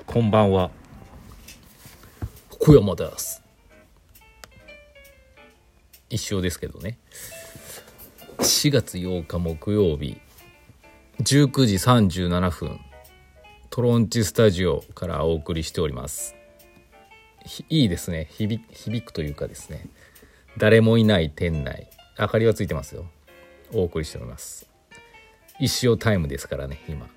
こんばんは。小山です。一生ですけどね。4月8日木曜日19時37分トロンチスタジオからお送りしております。いいですね。響響くというかですね。誰もいない店内明かりはついてますよ。お送りしております。一生タイムですからね今。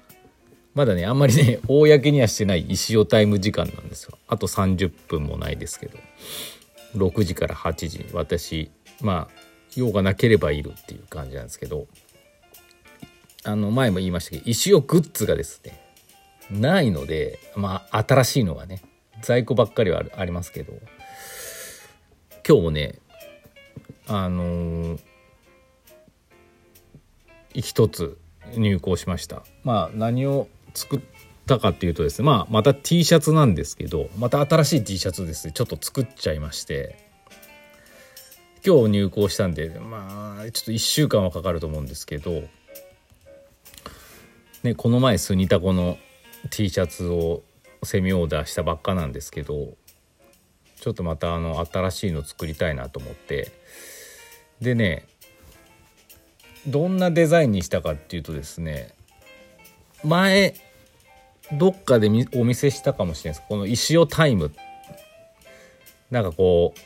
まだねあんまりね 公にはしてない石尾タイム時間なんですよ。あと30分もないですけど。6時から8時。私まあ用がなければいるっていう感じなんですけど。あの前も言いましたけど石尾グッズがですねないのでまあ新しいのがね在庫ばっかりはありますけど。今日もねあのー、一つ入稿しました。まあ何を作ったかっていうとですねまあまた T シャツなんですけどまた新しい T シャツですね。ちょっと作っちゃいまして。今日入稿したんでまあちょっと1週間はかかると思うんですけどねこの前スニタコの T シャツをセミオーダーしたばっかなんですけどちょっとまたあの新しいの作りたいなと思って。でねどんなデザインにしたかっていうとですね前どっかでお見せしたかもしれないです。この石尾タイム。なんかこう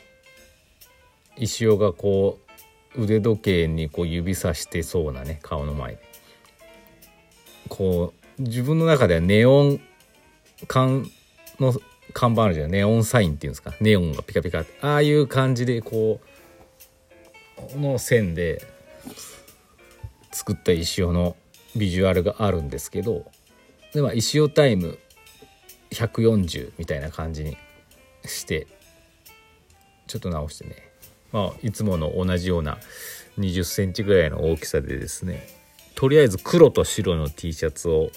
石尾がこう腕時計にこう指さしてそうなね顔の前で。こう自分の中ではネオン管の看板あるじゃんネオンサインっていうんですか？ネオンがピカピカって。ああいう感じでこうの線で作った石尾のビジュアルがあるんですけどで、まあ、石尾タイム140みたいな感じにしてちょっと直してね、まあ、いつもの同じような20センチぐらいの大きさでですねとりあえず黒と白の T シャツを、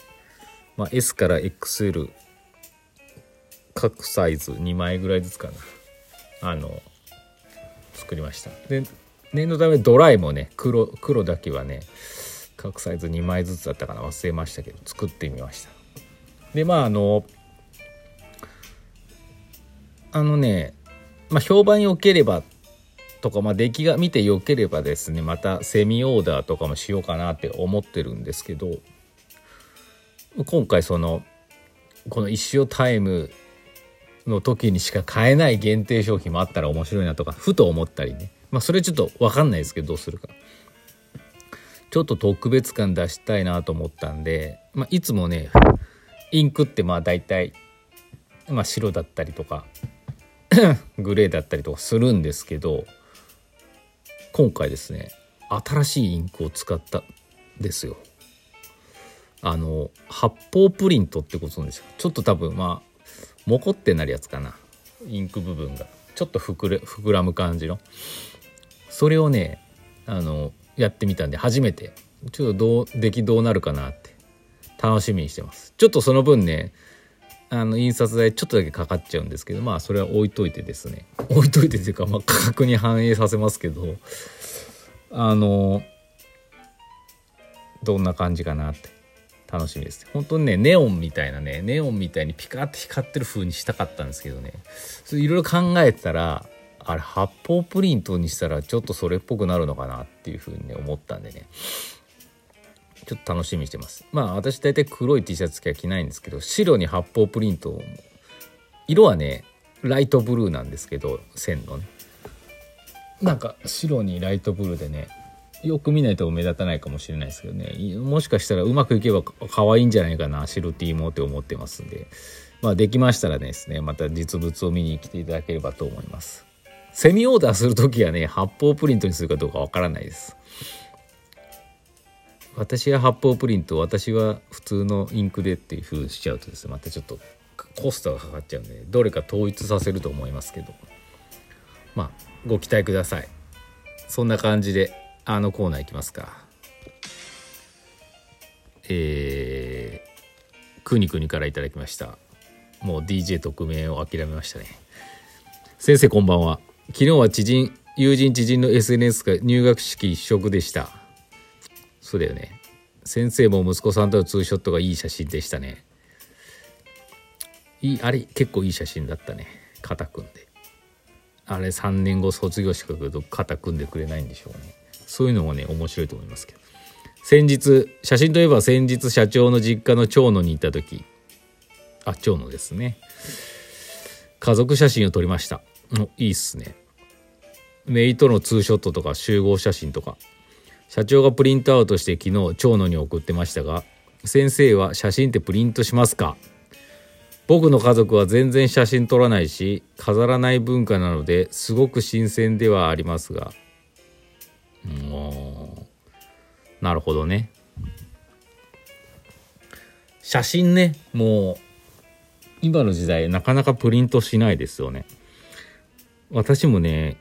まあ、S から XL 各サイズ2枚ぐらいずつかな。あの作りました。で念のためドライもね黒黒だけはね各サイズ2枚ずつだったかな。忘れましたけど。作ってみました。でまああのあのね、まあ、評判良ければとか、まあ、出来が見て良ければですねまたセミオーダーとかもしようかなって思ってるんですけど今回そのこの一生タイムの時にしか買えない限定商品もあったら面白いなとかふと思ったりね。まあそれちょっと分かんないですけどどうするか。ちょっと特別感出したいなと思ったんで、まあ、いつもねインクってまあ大体、まあ、白だったりとか グレーだったりとかするんですけど今回ですね新しいインクを使ったんですよ。あの発泡プリントってことなんですよちょっと多分まあモコってなるやつかな。インク部分が。ちょっと膨れ膨らむ感じの。それをねあのやってみたんで初めて。ちょっとどう出来どうなるかなって。楽しみにしてます。ちょっとその分ねあの印刷代ちょっとだけかかっちゃうんですけどまあそれは置いといてですね。置いといてというか、まあ、価格に反映させますけどあのどんな感じかなって。楽しみです。本当にねネオンみたいなねネオンみたいにピカッて光ってる風にしたかったんですけどね。いろいろ考えてたらあれ発泡プリントにしたらちょっとそれっぽくなるのかなっていうふうにね思ったんでね。ちょっと楽しみにしてます。まあ私大体黒い T シャツ着は着ないんですけど白に発泡プリント色はねライトブルーなんですけど線のね。なんか白にライトブルーでねよく見ないと目立たないかもしれないですけどね。もしかしたらうまくいけば可愛いんじゃないかな白 T もって思ってますんで。まあできましたらですねまた実物を見に来ていただければと思います。セミオーダーする時はね発泡プリントにするかどうかわからないです。私は発泡プリント私は普通のインクでっていう風にしちゃうとですねまたちょっとコストがかかっちゃうんでどれか統一させると思いますけど。まあご期待ください。そんな感じであのコーナーいきますか。えー、くにくにからいただきました。もう DJ 特命を諦めましたね。先生こんばんは。昨日は知人友人知人の SNS が入学式一色でした。そうだよね。先生も息子さんとのツーショットがいい写真でしたね。いいあれ結構いい写真だったね。肩組んで。あれ3年後卒業式来ると肩組んでくれないんでしょうね。そういうのもね面白いと思いますけど。先日写真といえば先日社長の実家の長野に行った時。あ長野ですね。家族写真を撮りました。いいっすね。姪とのツーショットとか集合写真とか。社長がプリントアウトして昨日長野に送ってましたが先生は写真ってプリントしますか？僕の家族は全然写真撮らないし飾らない文化なのですごく新鮮ではありますが。うん。なるほどね。写真ねもう今の時代なかなかプリントしないですよね。私もね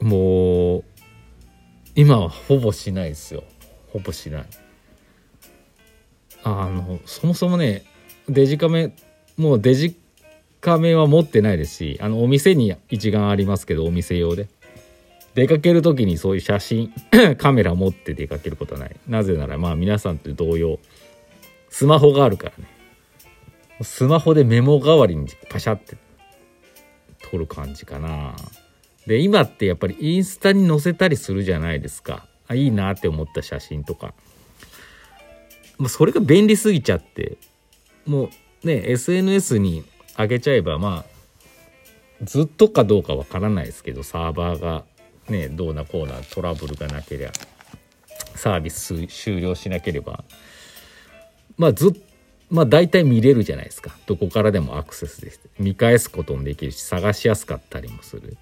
もう今はほぼしないですよ。ほぼしない。あのそもそもねデジカメもうデジカメは持ってないですしあのお店に一眼ありますけどお店用で。出かける時にそういう写真 カメラ持って出かけることはない。なぜならまあ皆さんと同様スマホがあるからね。スマホでメモ代わりにパシャって撮る感じかな。で今ってやっぱりインスタに載せたりするじゃないですか。あいいなって思った写真とか。もうそれが便利すぎちゃってもうね SNS に上げちゃえばまあずっとかどうかわからないですけどサーバーがねどうなこうなトラブルがなければサービス終了しなければ。まあずっまあ大体見れるじゃないですか。どこからでもアクセスできて見返すこともできるし探しやすかったりもする。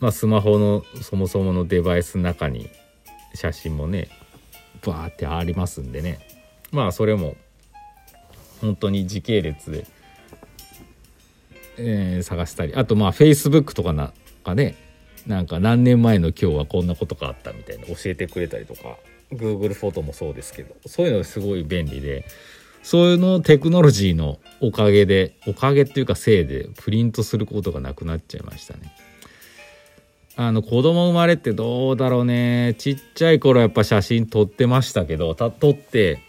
まあスマホのそもそものデバイスの中に写真もねバーってありますんでねまあそれも本当に時系列で、えー、探したりあとまあ Facebook とかなんかねなんか何年前の今日はこんなことがあったみたいな教えてくれたりとか Google フォトもそうですけどそういうのすごい便利でそういうのテクノロジーのおかげでおかげっていうかせいでプリントすることがなくなっちゃいましたね。あの子供生まれってどうだろうね。ちっちゃい頃やっぱ写真撮ってましたけどた撮って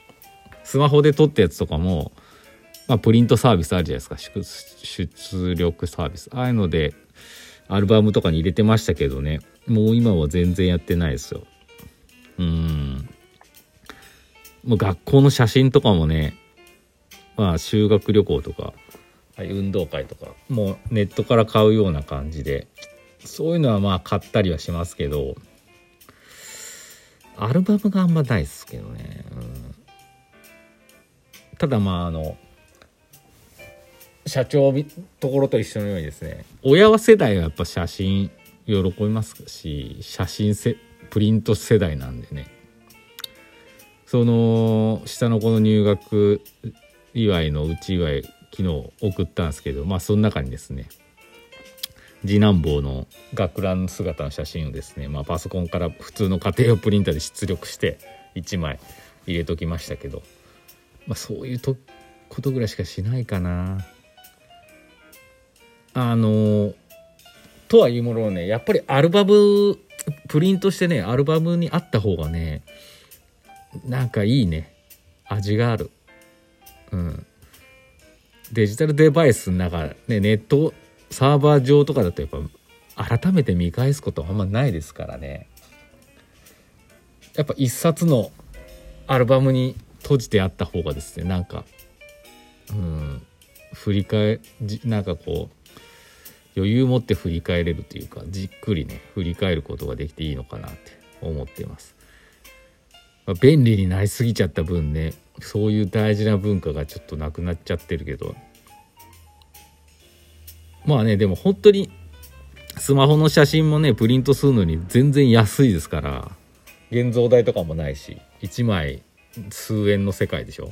スマホで撮ったやつとかも、まあ、プリントサービスあるじゃないですか。出力サービス。ああいうのでアルバムとかに入れてましたけどね。もう今は全然やってないですよ。うん。もう学校の写真とかもねまあ修学旅行とか運動会とかもうネットから買うような感じでそういうのはまあ買ったりはしますけどアルバムがあんまないですけどね、うん、ただまああの社長ところと一緒のようにですね親は世代はやっぱ写真喜びますし写真せプリント世代なんでね。その下の子の入学祝いのうち祝い昨日送ったんですけどまあその中にですね次男坊の学ラン姿の写真をですね、まあ、パソコンから普通の家庭用プリンターで出力して1枚入れときましたけど、まあ、そういうとことぐらいしかしないかな。あのとはいうもののねやっぱりアルバムプリントしてねアルバムにあった方がねなんかいいね。味がある。うん。デジタルデバイスの中ねネットサーバー上とかだとやっぱ改めて見返すことはあんまないですからね。やっぱ一冊のアルバムに閉じてあった方がですねなんかうん振り返なんかこう余裕持って振り返れるというかじっくりね振り返ることができていいのかなって思ってます、まあ、便利になりすぎちゃった分ねそういう大事な文化がちょっとなくなっちゃってるけどまあねでも本当にスマホの写真もねプリントするのに全然安いですから現像代とかもないし1枚数円の世界でしょ。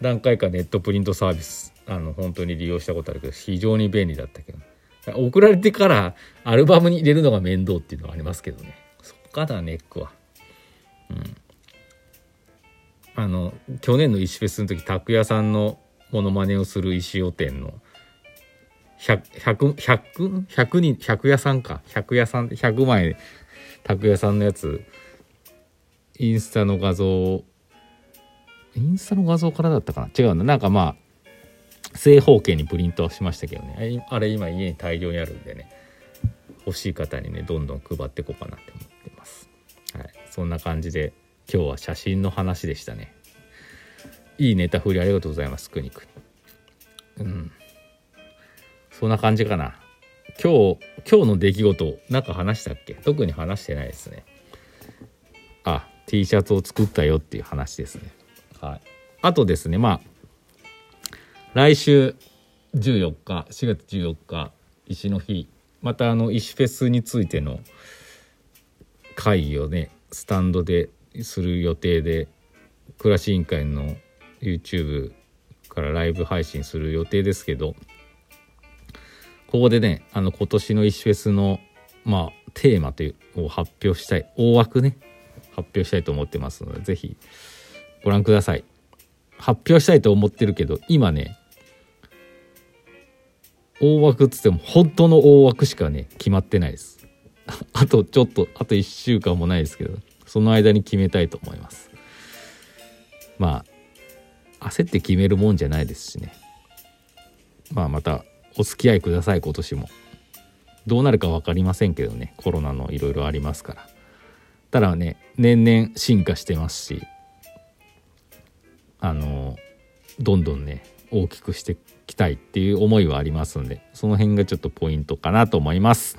何回かネットプリントサービスあの本当に利用したことあるけど非常に便利だったけど。送られてからアルバムに入れるのが面倒っていうのはありますけどね。そっかだネックは。うん。あの去年の石フェスの時拓哉さんのモノマネをする石尾店の100、100、100, 人、100屋さんか。100屋さん、100枚、拓哉さんのやつ、インスタの画像、インスタの画像からだったかな？違うな。なんかまあ、正方形にプリントはしましたけどね。あれ今家に大量にあるんでね。欲しい方にねどんどん配っていこうかなって思ってます。はい。そんな感じで今日は写真の話でしたね。いいネタ振りありがとうございますくにくにうん。そんな感じかな。今日今日の出来事なんか話したっけ？特に話してないですね。あ T シャツを作ったよっていう話ですね。はい。あとですねまあ来週14日4月14日石の日またあの石フェスについての会議をねスタンドでする予定で暮らし委員会の YouTube からライブ配信する予定ですけどここでねあの今年の石フェスのまあテーマというを発表したい大枠ね発表したいと思ってますので是非ご覧ください。発表したいと思ってるけど今ね大枠っつっても本当の大枠しかね決まってないです。あとちょっとあと1週間もないですけどその間に決めたいと思います。まあ焦って決めるもんじゃないですしね。まあまたお付き合いください今年も。どうなるか分かりませんけどねコロナのいろいろありますから。ただね年々進化してますしあのどんどんね大きくしていきたいっていう思いはありますんでその辺がちょっとポイントかなと思います。